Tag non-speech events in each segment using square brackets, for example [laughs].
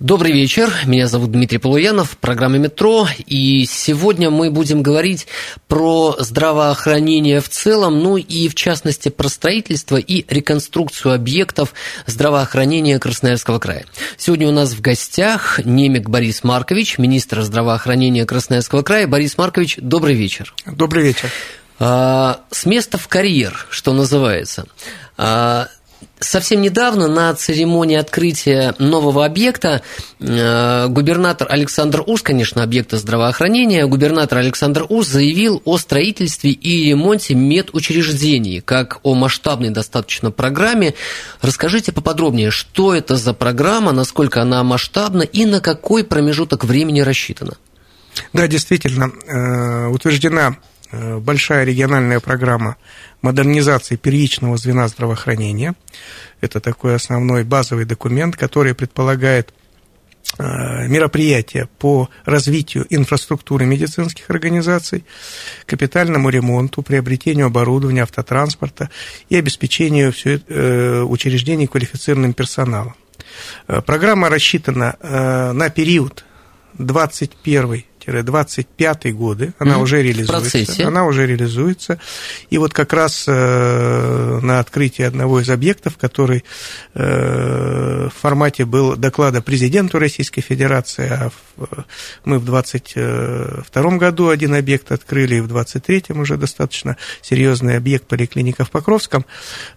Добрый вечер, меня зовут Дмитрий Полуянов, программа «Метро», и сегодня мы будем говорить про здравоохранение в целом, ну и в частности про строительство и реконструкцию объектов здравоохранения Красноярского края. Сегодня у нас в гостях Немик Борис Маркович, министр здравоохранения Красноярского края. Борис Маркович, добрый вечер. Добрый вечер. А, С места в карьер, что называется. Совсем недавно на церемонии открытия нового объекта э, губернатор Александр Уз, конечно, объекта здравоохранения, губернатор Александр Уз заявил о строительстве и ремонте медучреждений, как о масштабной достаточно программе. Расскажите поподробнее, что это за программа, насколько она масштабна и на какой промежуток времени рассчитана? Да, действительно, э, утверждена большая региональная программа модернизации первичного звена здравоохранения. Это такой основной базовый документ, который предполагает э, мероприятия по развитию инфраструктуры медицинских организаций, капитальному ремонту, приобретению оборудования, автотранспорта и обеспечению э, учреждений квалифицированным персоналом. Э, программа рассчитана на период 21 25 годы, она mm-hmm. уже реализуется. Она уже реализуется. И вот как раз э, на открытии одного из объектов, который э, формате был доклада президенту Российской Федерации, а в, мы в 22 году один объект открыли, и в 23-м уже достаточно серьезный объект поликлиника в Покровском,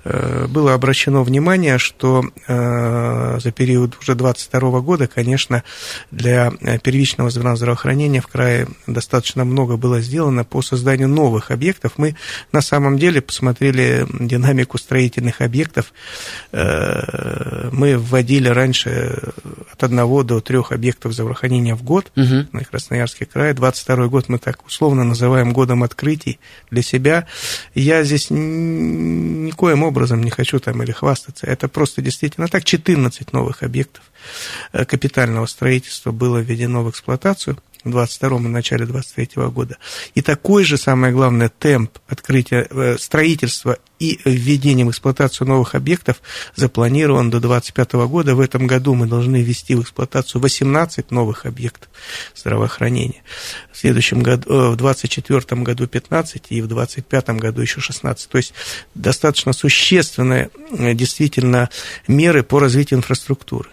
э, было обращено внимание, что э, за период уже 22 года, конечно, для первичного звена здравоохранения в крае достаточно много было сделано по созданию новых объектов. Мы на самом деле посмотрели динамику строительных объектов. Э, мы вводили раньше от одного до трех объектов здравоохранения в год угу. на Красноярский край. 22 год мы так условно называем годом открытий для себя. Я здесь никоим образом не хочу там или хвастаться. Это просто действительно так. 14 новых объектов э, капитального строительства было введено в эксплуатацию в 22 и начале 23 года. И такой же, самое главное, темп открытия э, строительства и введения в эксплуатацию новых объектов запланирован до 2025 года. В этом году мы должны ввести в эксплуатацию 18 новых объектов здравоохранения. В следующем году, э, в 2024 году 15 и в 2025 году еще 16. То есть достаточно существенные э, действительно меры по развитию инфраструктуры.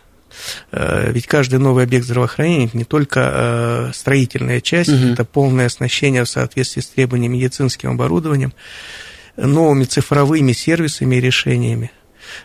Э, ведь каждый новый объект здравоохранения это не только э, строительная часть, угу. это полное оснащение в соответствии с требованиями медицинским оборудованием, новыми цифровыми сервисами и решениями.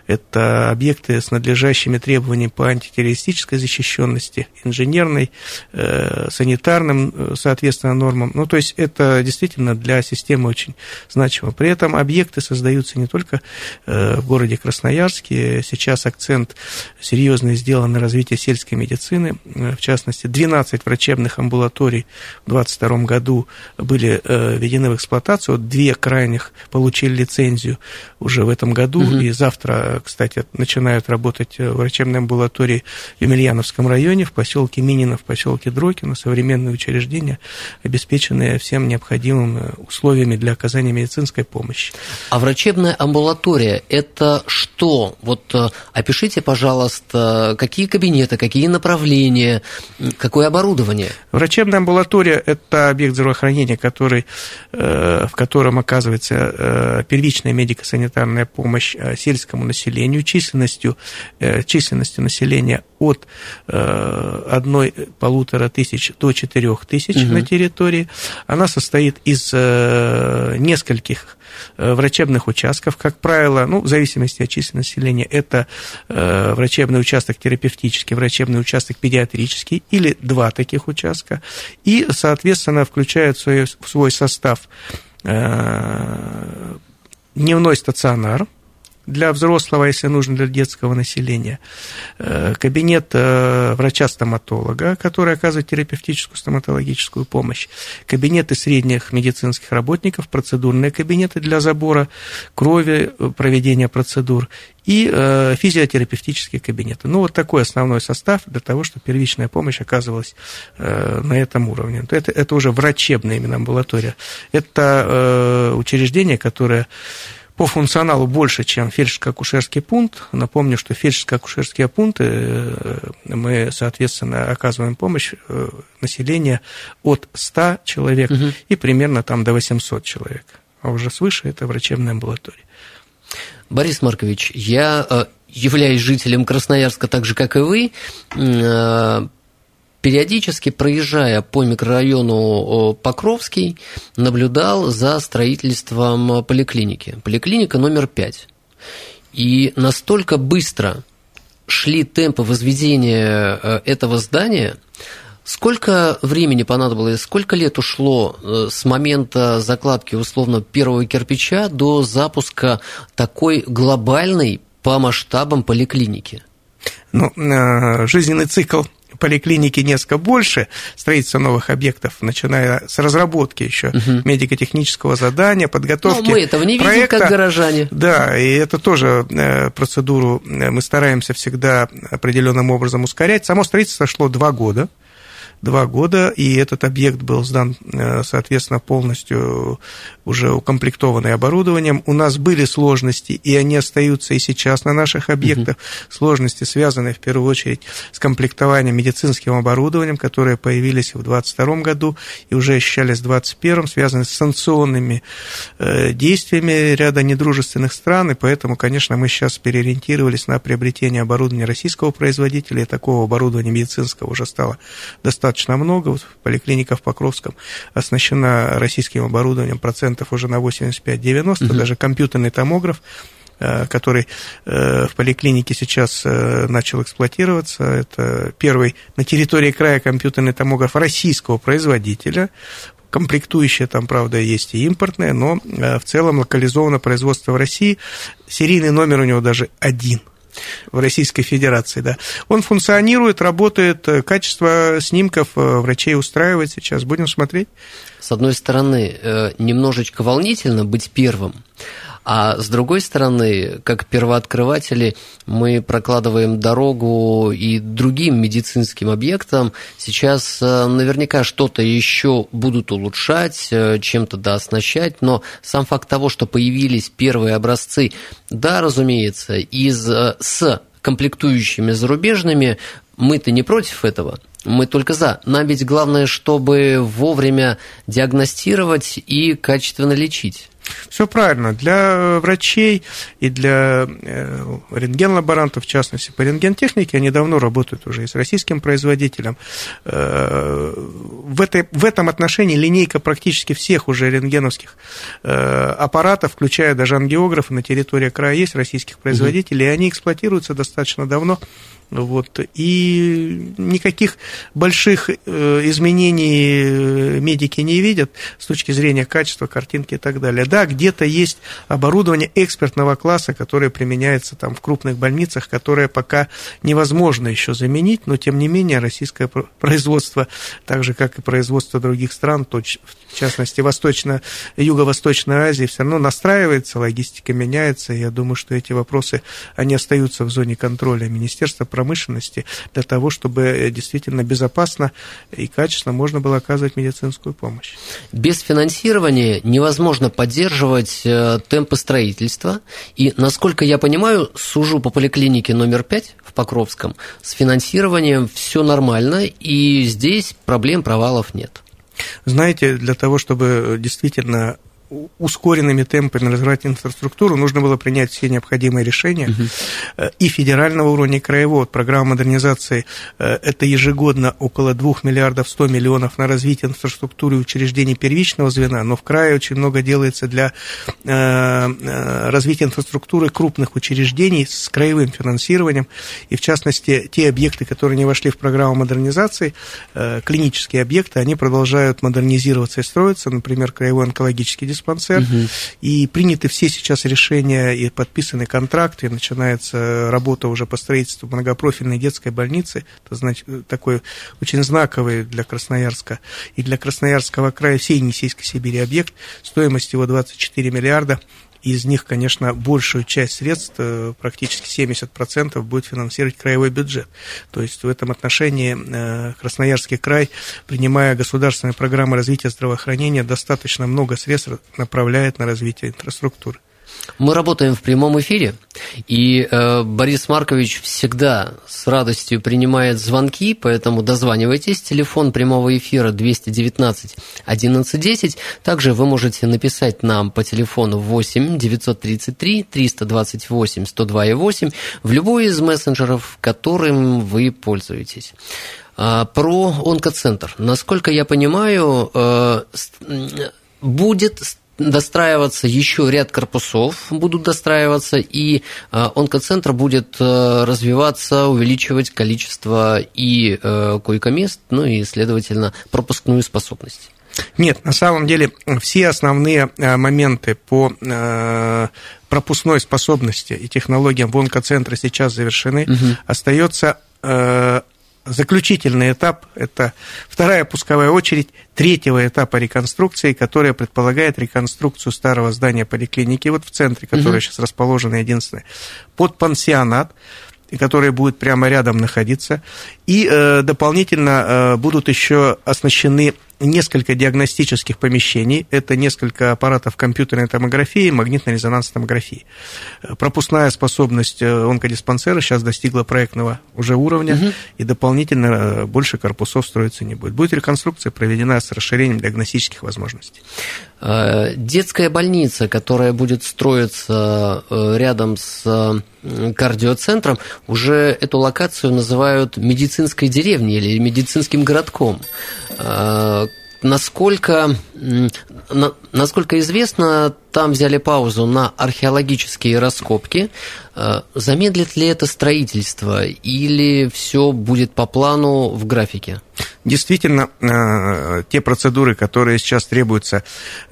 Это объекты с надлежащими требованиями по антитеррористической защищенности, инженерной, э, санитарным, э, соответственно, нормам. Ну, то есть это действительно для системы очень значимо. При этом объекты создаются не только э, в городе Красноярске. Сейчас акцент серьезный сделан на развитие сельской медицины. В частности, 12 врачебных амбулаторий в 2022 году были введены в эксплуатацию. Две крайних получили лицензию уже в этом году, угу. и завтра кстати, начинают работать э, врачебные амбулатории в Емельяновском районе, в поселке Минино, в поселке Дрокино, современные учреждения, обеспеченные всем необходимыми э, условиями для оказания медицинской помощи. А врачебная амбулатория – это что? Вот э, опишите, пожалуйста, какие кабинеты, какие направления, какое оборудование? Врачебная амбулатория – это объект здравоохранения, который, в котором оказывается первичная медико-санитарная помощь сельскому населению, численностью, э, численностью населения от э, одной полутора тысяч до четырех тысяч угу. на территории. Она состоит из э, нескольких врачебных участков, как правило, ну, в зависимости от численности населения, это врачебный участок терапевтический, врачебный участок педиатрический или два таких участка, и, соответственно, включают в свой, в свой состав дневной стационар, для взрослого, если нужно, для детского населения, э, кабинет э, врача-стоматолога, который оказывает терапевтическую стоматологическую помощь, кабинеты средних медицинских работников, процедурные кабинеты для забора крови, э, проведения процедур и физиотерапевтические кабинеты. Ну, вот такой основной состав для того, чтобы первичная помощь оказывалась на этом уровне. Это, это уже врачебная именно амбулатория. Это учреждение, которое по функционалу больше, чем фельдшерско-акушерский пункт. Напомню, что фельдшерско-акушерские пункты э, мы, соответственно, оказываем помощь э, населению от 100 человек угу. и примерно там до 800 человек. А уже свыше это врачебная амбулатория. Борис Маркович, я э, являюсь жителем Красноярска так же, как и вы, периодически, проезжая по микрорайону Покровский, наблюдал за строительством поликлиники. Поликлиника номер 5. И настолько быстро шли темпы возведения э, этого здания, Сколько времени понадобилось, сколько лет ушло э, с момента закладки условно первого кирпича до запуска такой глобальной по масштабам поликлиники? Ну, э, жизненный цикл поликлиники несколько больше, строительство новых объектов, начиная с разработки еще угу. медико-технического задания, подготовки Но мы этого не проекта. видим, как горожане. Да, и это тоже э, процедуру э, мы стараемся всегда определенным образом ускорять. Само строительство шло два года два года, и этот объект был сдан, э, соответственно, полностью уже укомплектованный оборудованием. У нас были сложности, и они остаются и сейчас на наших объектах. Угу. Сложности, связанные в первую очередь с комплектованием медицинским оборудованием, которые появились в 2022 году и уже ощущались в 2021, связаны с санкционными э, действиями ряда недружественных стран, и поэтому, конечно, мы сейчас переориентировались на приобретение оборудования российского производителя, и такого оборудования медицинского уже стало достаточно достаточно много. Вот поликлиника в Покровском оснащена российским оборудованием процентов уже на 85-90, угу. даже компьютерный томограф э, который э, в поликлинике сейчас э, начал эксплуатироваться. Это первый на территории края компьютерный томограф российского производителя. Комплектующие там, правда, есть и импортные, но в целом локализовано производство в России. Серийный номер у него даже один – в Российской Федерации, да. Он функционирует, работает, э, качество снимков э, врачей устраивает сейчас. Будем смотреть. С одной стороны, э, немножечко волнительно быть первым, а с другой стороны, как первооткрыватели, мы прокладываем дорогу и другим медицинским объектам. Сейчас э, наверняка что-то еще будут улучшать, э, чем-то дооснащать, но сам факт того, что появились первые образцы, да, разумеется, из, э, с комплектующими зарубежными, мы-то не против этого, мы только за. Нам ведь главное, чтобы вовремя диагностировать и качественно лечить. Все правильно. Для врачей и для э, рентген-лаборантов, в частности, по рентгентехнике, они давно работают уже и с российским производителем. Э, в, этой, в этом отношении линейка практически всех уже рентгеновских э, аппаратов, включая даже ангиографы на территории края, есть российских производителей, угу. и они эксплуатируются достаточно давно. Вот. И никаких больших изменений медики не видят с точки зрения качества картинки и так далее да, где-то есть оборудование экспертного класса, которое применяется там в крупных больницах, которое пока невозможно еще заменить, но тем не менее российское производство, так же как и производство других стран, в частности Восточно, Юго-Восточной Азии, все равно настраивается, логистика меняется. Я думаю, что эти вопросы, они остаются в зоне контроля Министерства промышленности для того, чтобы действительно безопасно и качественно можно было оказывать медицинскую помощь. Без финансирования невозможно поддерживать поддерживать э, темпы строительства. И, насколько я понимаю, сужу по поликлинике номер 5 в Покровском, с финансированием все нормально, и здесь проблем, провалов нет. Знаете, для того, чтобы действительно ускоренными темпами развивать инфраструктуру, нужно было принять все необходимые решения угу. и федерального уровня, и краевого. Программа модернизации э, – это ежегодно около 2 миллиардов 100 миллионов на развитие инфраструктуры учреждений первичного звена, но в крае очень много делается для э, развития инфраструктуры крупных учреждений с краевым финансированием, и в частности, те объекты, которые не вошли в программу модернизации, клинические объекты, они продолжают модернизироваться и строиться, например, краевой онкологический диспансер, онкодиспансер, угу. и приняты все сейчас решения и подписаны контракты, и начинается работа уже по строительству многопрофильной детской больницы, это значит, такой очень знаковый для Красноярска и для Красноярского края всей Енисейской Сибири объект, стоимость его 24 миллиарда, из них, конечно, большую часть средств, э, практически 70%, будет финансировать краевой бюджет. То есть в этом отношении э, Красноярский край, принимая государственные программы развития здравоохранения, достаточно много средств направляет на развитие инфраструктуры. Мы работаем в прямом эфире, и э, Борис Маркович всегда с радостью принимает звонки, поэтому дозванивайтесь. Телефон прямого эфира 219 1110. Также вы можете написать нам по телефону 8 933 328 102 8 в любой из мессенджеров, которым вы пользуетесь. А, про онкоцентр. Насколько я понимаю, э, будет достраиваться еще ряд корпусов, будут достраиваться, и э, онкоцентр будет э, развиваться, увеличивать количество и э, койко-мест, ну и, следовательно, пропускную способность. Нет, на самом деле все основные моменты по пропускной способности и технологиям в онкоцентре сейчас завершены. Угу. Остается заключительный этап – это вторая пусковая очередь третьего этапа реконструкции, которая предполагает реконструкцию старого здания поликлиники, вот в центре, которое угу. сейчас расположено единственное, под пансионат, который будет прямо рядом находиться, и э, дополнительно э, будут еще оснащены несколько диагностических помещений, это несколько аппаратов компьютерной томографии, магнитно-резонансной томографии. Пропускная способность э, онкодиспансера сейчас достигла проектного уже уровня, угу. и дополнительно э, больше корпусов строиться не будет. Будет реконструкция проведена с расширением диагностических возможностей. Э, детская больница, которая будет строиться рядом с кардиоцентром, уже эту локацию называют медицинской деревней или медицинским городком насколько, насколько известно, там взяли паузу на археологические раскопки. Э, замедлит ли это строительство или все будет по плану в графике? Действительно, э, те процедуры, которые сейчас требуются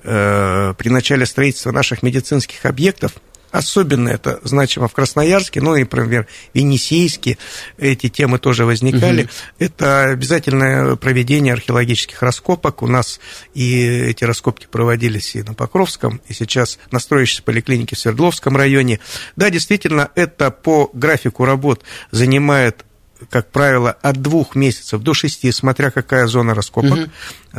э, при начале строительства наших медицинских объектов, Особенно это значимо в Красноярске, ну и, например, в Енисейске эти темы тоже возникали. Угу. Это обязательное проведение археологических раскопок. У нас и эти раскопки проводились и на Покровском, и сейчас на строящейся поликлинике в Свердловском районе. Да, действительно, это по графику работ занимает как правило, от двух месяцев до шести, смотря какая зона раскопок. Угу.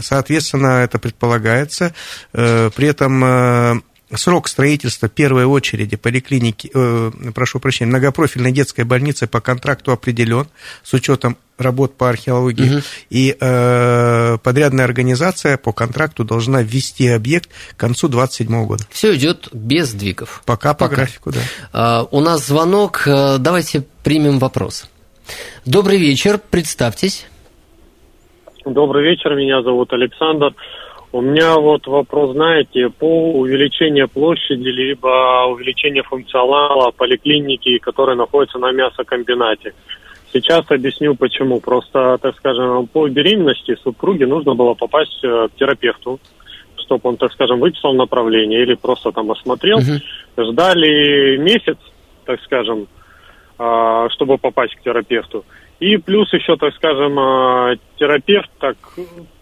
Соответственно, это предполагается. Э, при этом э, срок строительства первой очереди поликлиники, э, прошу прощения, многопрофильной детской больницы по контракту определен с учетом работ по археологии, угу. и э, подрядная организация по контракту должна ввести объект к концу 2027 года. Все идет без сдвигов. Пока, Пока. по графику, да. А, у нас звонок, э, давайте примем вопрос. Добрый вечер, представьтесь. Добрый вечер, меня зовут Александр. У меня вот вопрос, знаете, по увеличению площади, либо увеличению функционала поликлиники, которая находится на мясокомбинате. Сейчас объясню почему. Просто, так скажем, по беременности супруге нужно было попасть э, к терапевту, чтобы он, так скажем, выписал направление или просто там осмотрел. Угу. Ждали месяц, так скажем, а, чтобы попасть к терапевту. И плюс еще, так скажем, а, терапевт так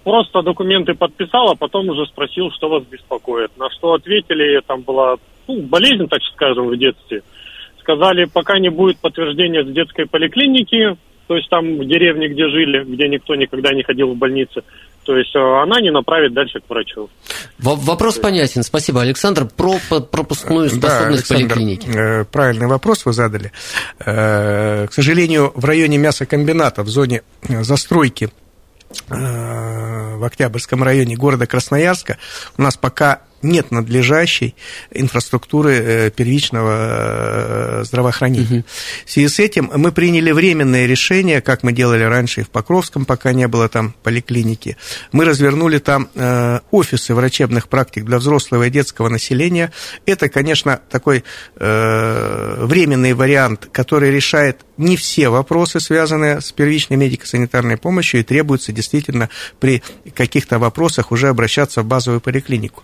просто документы подписал, а потом уже спросил, что вас беспокоит. На что ответили, там была ну, болезнь, так скажем, в детстве. Сказали, пока не будет подтверждения с детской поликлиники, то есть там в деревне, где жили, где никто никогда не ходил в больнице, то есть э, она не направит дальше к врачу. Вопрос понятен. Спасибо, Александр. Про пропускную способность да, Александр, поликлиники. Э, правильный вопрос вы задали. Э, к сожалению, в районе мясокомбината, в зоне застройки в Октябрьском районе города Красноярска у нас пока нет надлежащей инфраструктуры э, первичного э, здравоохранения. Угу. В связи с этим мы приняли временное решение, как мы делали раньше и в Покровском, пока не было там поликлиники. Мы развернули там э, офисы врачебных практик для взрослого и детского населения. Это, конечно, такой временный вариант, который решает не все вопросы, связанные с первичной медико-санитарной помощью, и требуется действительно при каких-то вопросах уже обращаться в базовую поликлинику.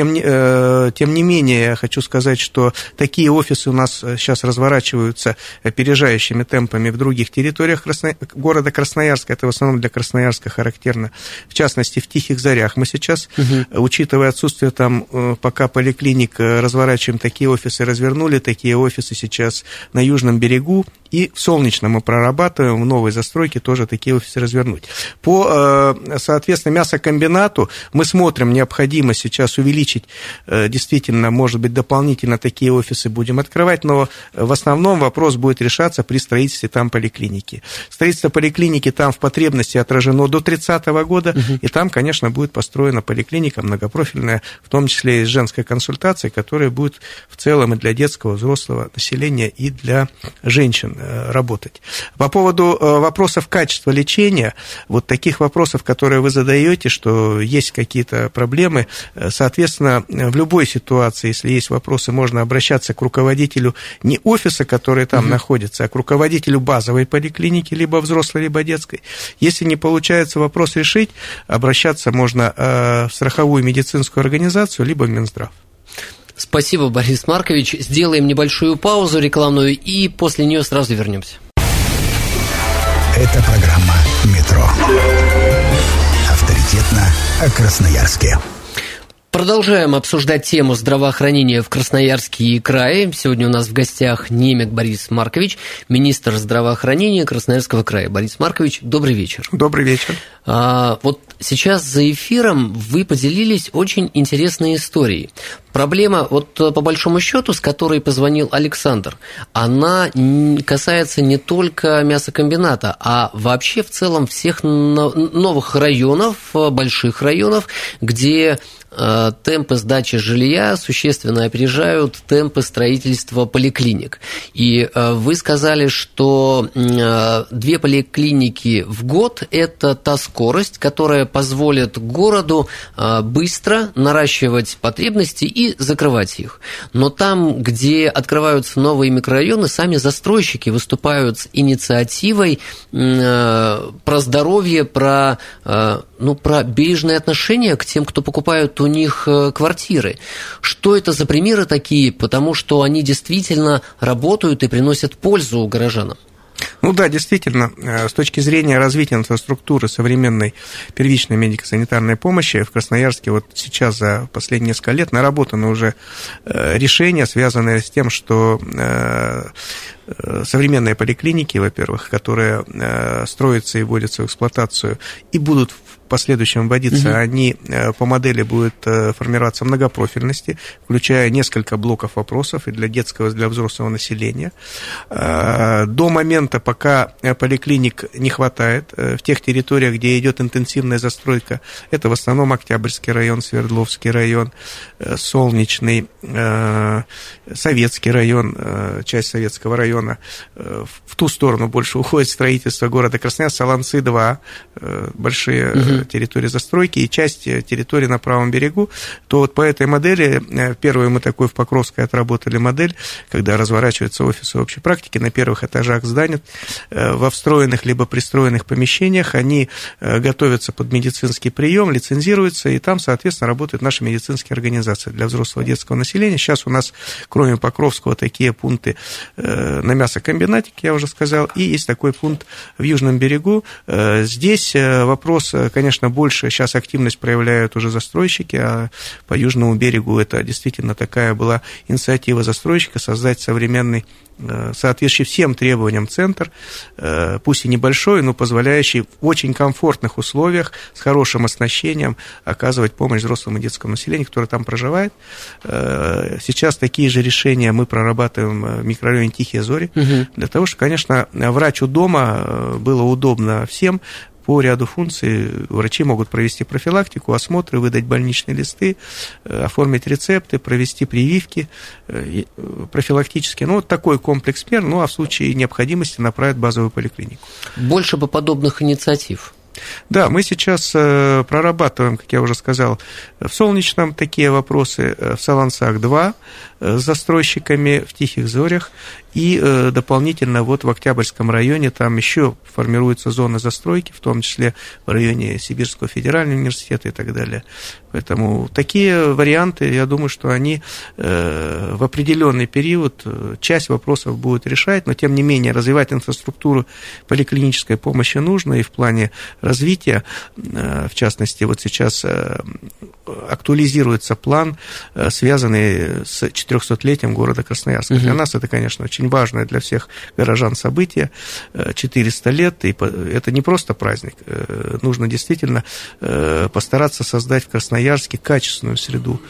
Тем, э, тем не менее, я хочу сказать, что такие офисы у нас сейчас разворачиваются опережающими темпами в других территориях Красно... города Красноярска. Это в основном для Красноярска характерно. В частности, в Тихих Зарях мы сейчас, угу. учитывая отсутствие там э, пока поликлиник, э, разворачиваем такие офисы, развернули такие офисы сейчас на Южном берегу и в Солнечном мы прорабатываем, в новой застройке тоже такие офисы развернуть. По, э, соответственно, мясокомбинату мы смотрим, необходимо сейчас увеличить, э, действительно, может быть, дополнительно такие офисы будем открывать, но в основном вопрос будет решаться при строительстве там поликлиники. Строительство поликлиники там в потребности отражено до 30 года, угу. и там, конечно, будет построена поликлиника многопрофильная, в том числе и с женской консультацией, которая будет в целом и для детского, взрослого населения, и для женщин Э, работать. По поводу э, вопросов качества лечения, вот таких вопросов, которые вы задаете, что есть какие-то проблемы, э, соответственно, в любой ситуации, если есть вопросы, можно обращаться к руководителю не офиса, который там угу. находится, а к руководителю базовой поликлиники, либо взрослой, либо детской. Если не получается вопрос решить, обращаться можно в страховую медицинскую организацию, либо в Минздрав. Спасибо, Борис Маркович. Сделаем небольшую паузу рекламную и после нее сразу вернемся. Это программа «Метро». Авторитетно о Красноярске. Продолжаем обсуждать тему здравоохранения в Красноярске крае. Сегодня у нас в гостях Немек Борис Маркович, министр здравоохранения Красноярского края. Борис Маркович, добрый вечер. Добрый вечер. А, вот сейчас за эфиром вы поделились очень интересной историей. Проблема, вот э, по большому счету, с которой позвонил Александр, она касается не только мясокомбината, а вообще в целом всех новых районов, э, больших районов, где э, темпы сдачи жилья существенно опережают темпы строительства поликлиник. И вы сказали, что две поликлиники в год – это та скорость, которая позволит городу быстро наращивать потребности и закрывать их. Но там, где открываются новые микрорайоны, сами застройщики выступают с инициативой э, про здоровье, про, э, ну, про бережное отношение к тем, кто покупает у них квартиры. Что это за примеры такие? Потому что они действительно работают и приносят пользу горожанам. Ну да, действительно, э, с точки зрения развития инфраструктуры современной первичной медико-санитарной помощи в Красноярске вот сейчас за последние несколько лет наработаны уже э, решения, связанные с тем, что э, современные поликлиники, во-первых, которые строятся и вводятся в эксплуатацию и будут последующем вводиться, угу. они э, по модели будут э, формироваться многопрофильности, включая несколько блоков вопросов и для детского, и для взрослого населения. Э, до момента, пока поликлиник не хватает, в тех территориях, где идет интенсивная застройка, это в основном Октябрьский район, Свердловский район, Солнечный, Советский район, часть Советского района, в ту сторону больше [laughs] уходит строительство города Красноярск, Солонцы-2, большие угу территории застройки и часть э, территории на правом берегу, то вот по этой модели, э, первую мы такой в Покровской отработали модель, когда разворачиваются офисы общей практики на первых этажах зданий, э, во встроенных либо пристроенных помещениях, они готовятся под медицинский прием, лицензируются, и там, соответственно, работают наши медицинские организации для взрослого детского населения. Сейчас у нас, кроме Покровского, такие пункты на мясокомбинате, я уже сказал, и есть такой пункт в Южном берегу. Здесь вопрос, конечно, конечно, больше сейчас активность проявляют уже застройщики, а по южному берегу это действительно такая была инициатива застройщика создать современный э, соответствующий всем требованиям центр, э, пусть и небольшой, но позволяющий в очень комфортных условиях, с хорошим оснащением оказывать помощь взрослому и детскому населению, которое там проживает. Э, сейчас такие же решения мы прорабатываем в микрорайоне Тихие Зори, угу. для того, чтобы, конечно, врач у дома было удобно всем, по ряду функций врачи могут провести профилактику, осмотры, выдать больничные листы, э, оформить рецепты, провести прививки э, э, профилактические. Ну, вот такой комплекс мер, ну, а в случае необходимости направить базовую поликлинику. Больше бы подобных инициатив. Да, мы сейчас э, прорабатываем, как я уже сказал, в Солнечном такие вопросы, э, в Салансах 2 э, с застройщиками, в Тихих Зорях, и дополнительно вот в Октябрьском районе там еще формируются зоны застройки, в том числе в районе Сибирского федерального университета и так далее. Поэтому такие варианты, я думаю, что они в определенный период часть вопросов будут решать, но тем не менее развивать инфраструктуру поликлинической помощи нужно и в плане развития. Э, в частности, вот сейчас э, актуализируется план, э, связанный с 400-летием города Красноярска. Угу. Для нас это, конечно, очень важное для всех горожан событие. 400 лет, и это не просто праздник. Нужно действительно постараться создать в Красноярске качественную среду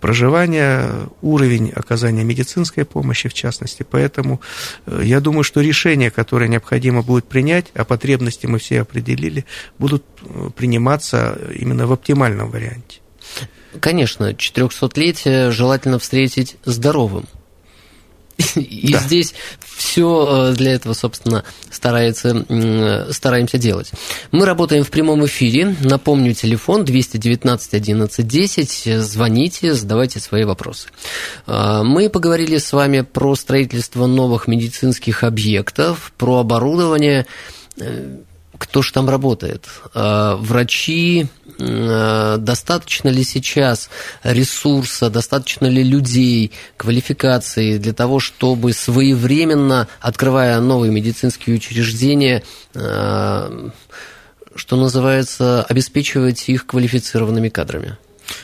проживания, уровень оказания медицинской помощи, в частности. Поэтому я думаю, что решения, которые необходимо будет принять, а потребности мы все определили, будут э, приниматься именно в оптимальном варианте. Конечно, 400-летие желательно встретить здоровым. И да. здесь все э, для этого, собственно, старается, стараемся делать. Мы работаем в прямом эфире. Напомню, телефон 219 11 10. Звоните, задавайте свои вопросы. Э, мы поговорили с вами про строительство новых медицинских объектов, про оборудование кто же там работает? А, врачи, а, достаточно ли сейчас ресурса, достаточно ли людей, квалификации для того, чтобы своевременно, открывая новые медицинские учреждения, а, что называется, обеспечивать их квалифицированными кадрами?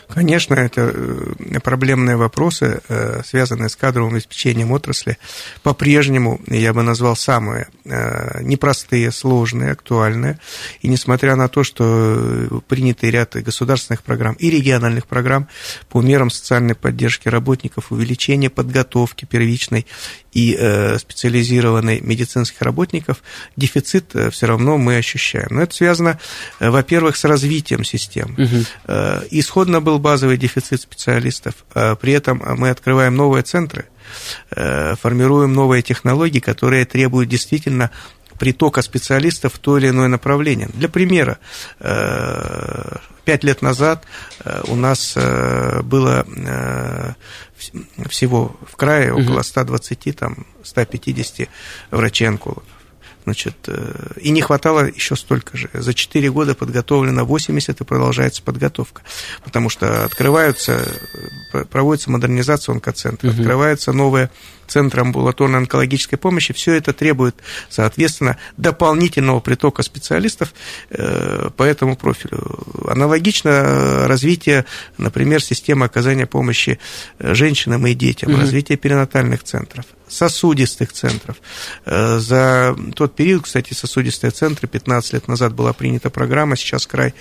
Конечно, это э, проблемные вопросы, э, связанные с кадровым обеспечением отрасли, по-прежнему, я бы назвал, самые э, непростые, сложные, актуальные. И несмотря на то, что принятый ряд государственных программ и региональных программ по мерам социальной поддержки работников, увеличения подготовки первичной и специализированной медицинских работников, дефицит все равно мы ощущаем. Но это связано, во-первых, с развитием систем. Угу. Исходно был базовый дефицит специалистов. А при этом мы открываем новые центры, э, формируем новые технологии, которые требуют действительно притока специалистов в то или иное направление. Для примера, э, пять лет назад э, у нас было всего в крае около 120, там, 150 врачей-онкологов. Значит, э, и не хватало еще столько же. За 4 года подготовлено 80 и продолжается подготовка. Потому что открываются, э, проводится модернизация онкоцентра, угу. открываются новые центры амбулаторной онкологической помощи. Все это требует, соответственно, дополнительного притока специалистов э, по этому профилю. Аналогично развитие, например, системы оказания помощи женщинам и детям, угу. развитие перинатальных центров сосудистых центров. Э, за тот период, кстати, сосудистые центры, 15 лет назад была принята программа, сейчас край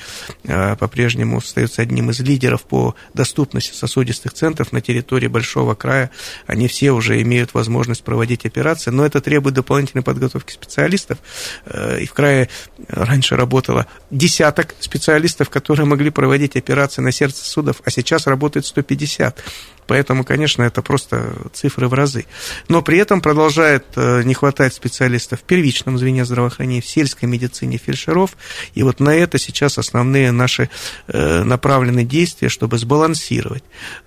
э, по-прежнему остается одним из лидеров по доступности сосудистых центров на территории Большого края. Они все уже имеют возможность проводить операции, но это требует дополнительной подготовки специалистов. Э, и в крае раньше работало десяток специалистов, которые могли проводить операции на сердце сосудов, а сейчас работает 150. Поэтому, конечно, это просто цифры в разы. Но при этом продолжает э, не хватать специалистов в первичном звене здравоохранения, в сельской медицине, фельдшеров. И вот на это сейчас основные наши э, направленные действия, чтобы сбалансировать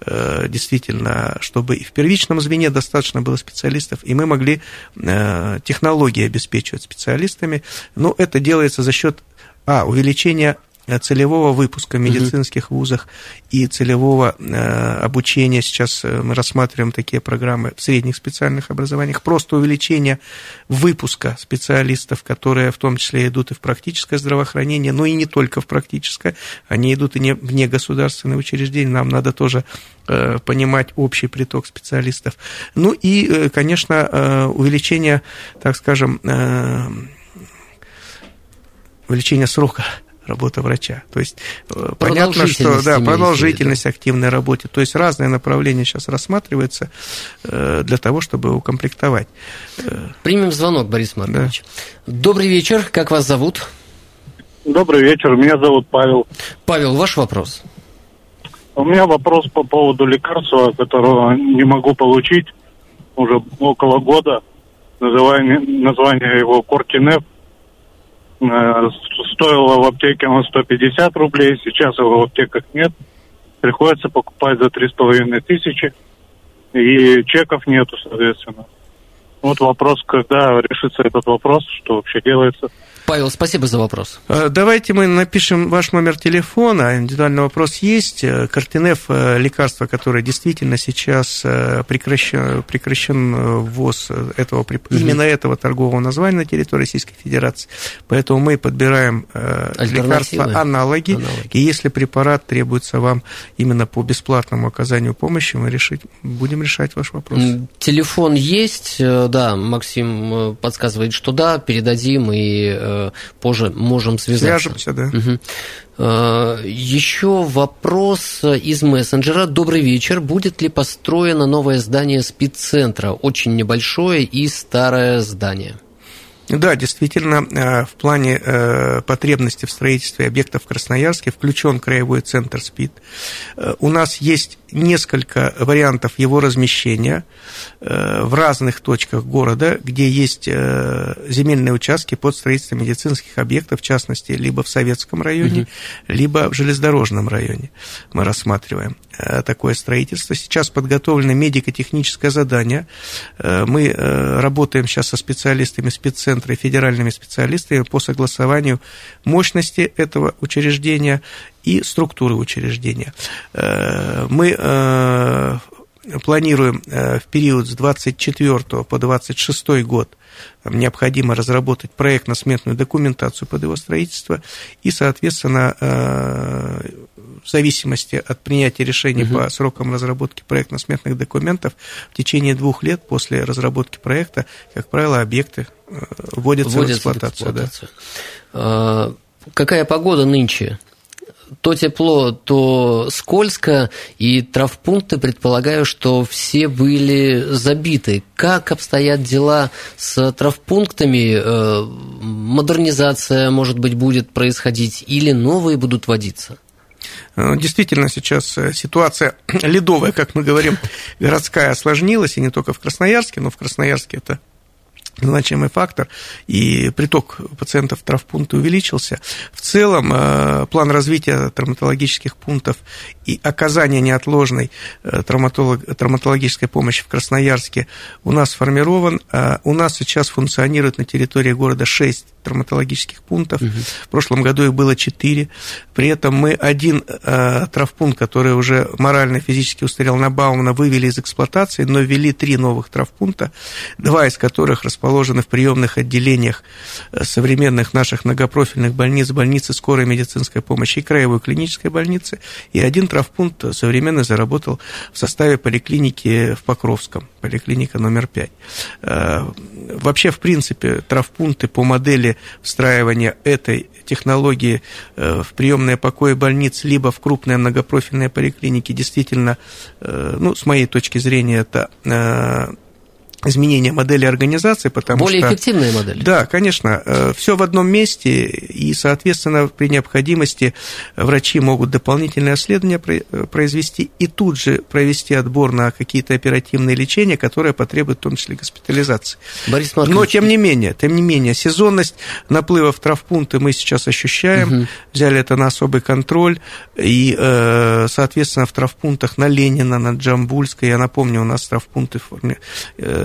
э, действительно, чтобы и в первичном звене достаточно было специалистов, и мы могли технологии обеспечивать специалистами. Но это делается за счет а, увеличения целевого выпуска в медицинских вузах и целевого э, обучения. Сейчас э, мы рассматриваем такие программы в средних специальных образованиях. Просто увеличение выпуска специалистов, которые в том числе идут и в практическое здравоохранение, но и не только в практическое, они идут и не, в негосударственные учреждения. Нам надо тоже понимать общий приток специалистов. Ну и, конечно, увеличение, так скажем, увеличение срока работа врача. То есть э, понятно, что да, продолжительность активной работы. То есть разные направления сейчас рассматриваются э, для того, чтобы укомплектовать. Примем звонок, Борис Маркович. Да. Добрый вечер, как вас зовут? Добрый вечер, меня зовут Павел. Павел, ваш вопрос. У меня вопрос по поводу лекарства, которого не могу получить уже около года. Название, название его Кортинеп стоило в аптеке оно 150 рублей, сейчас его в аптеках нет. Приходится покупать за 3,5 тысячи, и чеков нету, соответственно. Вот вопрос, когда решится этот вопрос, что вообще делается. Павел, спасибо за вопрос. Э, давайте мы напишем ваш номер телефона. Индивидуальный вопрос есть. Э, Картинеф э, – лекарство, которое действительно сейчас прекращен, прекращен ввоз этого, именно этого торгового названия на территории Российской Федерации. Поэтому мы подбираем лекарства аналоги. аналоги. И если препарат требуется вам именно по бесплатному оказанию помощи, мы решить, будем решать ваш вопрос. Телефон есть, да, Максим подсказывает, что да, передадим и позже можем связаться. Свяжемся, да. Угу. Еще вопрос из мессенджера. Добрый вечер. Будет ли построено новое здание спидцентра? Очень небольшое и старое здание. Да, действительно, э, в плане э, потребности в строительстве объектов в Красноярске включен краевой центр СПИД. Э, у нас есть несколько вариантов его размещения в разных точках города, где есть земельные участки под строительство медицинских объектов, в частности, либо в Советском районе, угу. либо в железнодорожном районе. Мы рассматриваем такое строительство. Сейчас подготовлено медико-техническое задание. Мы работаем сейчас со специалистами спеццентра центра и федеральными специалистами по согласованию мощности этого учреждения и структуры учреждения. Э, мы э, планируем э, в период с 24 по 26 год необходимо разработать проектно-сметную документацию под его строительство и, соответственно, в зависимости от принятия решений угу. по срокам разработки проектно-сметных документов, в течение двух лет после разработки проекта, как правило, объекты э, вводятся, вводятся в эксплуатацию. В эксплуатацию. Да. Какая погода нынче? то тепло, то скользко, и травпункты, предполагаю, что все были забиты. Как обстоят дела с травпунктами? Э, модернизация, может быть, будет происходить, или новые будут вводиться? Э, действительно, сейчас э, ситуация [clears throat] ледовая, как мы говорим, [clears throat] городская осложнилась, и не только в Красноярске, но в Красноярске это значимый фактор, и приток пациентов в травмпункты увеличился. В целом, э, план развития травматологических пунктов и оказания неотложной травматологической помощи в Красноярске у нас сформирован. У нас сейчас функционирует на территории города 6 травматологических пунктов. Угу. В прошлом году их было 4. При этом мы один э, травпункт, который уже морально физически устарел на Баумана, вывели из эксплуатации, но ввели три новых травпункта, два из которых расположены в приемных отделениях э, современных наших многопрофильных больниц, больницы скорой медицинской помощи и краевой клинической больницы, и один травпункт современно заработал в составе поликлиники в Покровском, поликлиника номер 5. Э, вообще, в принципе, травпункты по модели встраивания этой технологии э, в приемные покои больниц, либо в крупные многопрофильные поликлиники, действительно, э, ну, с моей точки зрения, это э, изменение модели организации, потому Более что... Более эффективная модель. Да, конечно. Э, Все в одном месте, и, соответственно, при необходимости врачи могут дополнительные исследования э, произвести и тут же провести отбор на какие-то оперативные лечения, которые потребуют в том числе госпитализации. Борис Маркович. Но, тем не менее, тем не менее, сезонность наплыва в травпункты мы сейчас ощущаем, угу. взяли это на особый контроль, и, э, соответственно, в травпунктах на Ленина, на Джамбульской, я напомню, у нас травпункты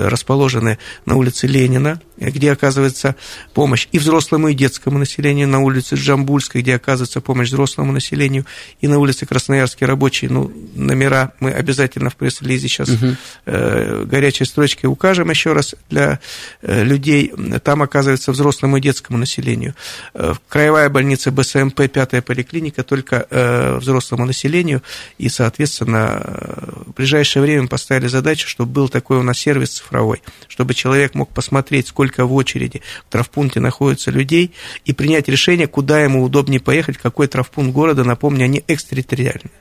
расположены на улице Ленина, где оказывается помощь и взрослому, и детскому населению, на улице Джамбульской, где оказывается помощь взрослому населению, и на улице Красноярский рабочий, ну, номера мы обязательно в пресс-релизе сейчас угу. э, горячей строчкой укажем еще раз для э, людей. Там оказывается взрослому и детскому населению. Э, краевая больница БСМП, пятая поликлиника, только э, взрослому населению, и, соответственно, э, в ближайшее время поставили задачу, чтобы был такой у нас сервис цифровой, чтобы человек мог посмотреть, сколько в очереди в травпункте находится людей, и принять решение, куда ему удобнее поехать, какой травпункт города, напомню, они экстерриториальные.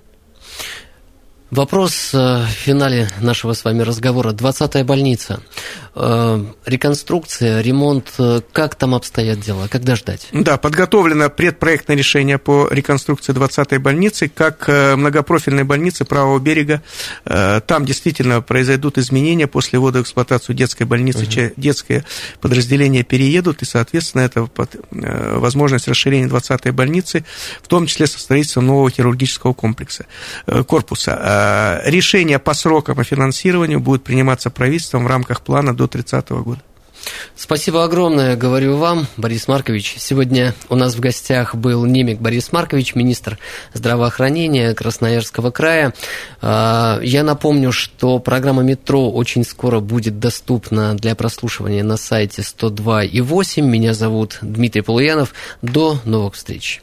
Вопрос э, в финале нашего с вами разговора. 20-я больница. Э, реконструкция, ремонт. Э, как там обстоят дела? Когда ждать? Да, подготовлено предпроектное решение по реконструкции 20-й больницы, как многопрофильной больницы правого берега. Там действительно произойдут изменения после ввода в эксплуатацию детской больницы. Угу. Детские подразделения переедут, и, соответственно, это возможность расширения 20-й больницы, в том числе со строительством нового хирургического комплекса, корпуса. Э, решение по срокам и финансированию будет приниматься правительством в рамках плана до 30 года. Спасибо огромное, говорю вам, Борис Маркович. Сегодня у нас в гостях был Немик Борис Маркович, министр здравоохранения Красноярского края. Э, я напомню, что программа «Метро» очень скоро будет доступна для прослушивания на сайте 102.8. Меня зовут Дмитрий Полуянов. До новых встреч.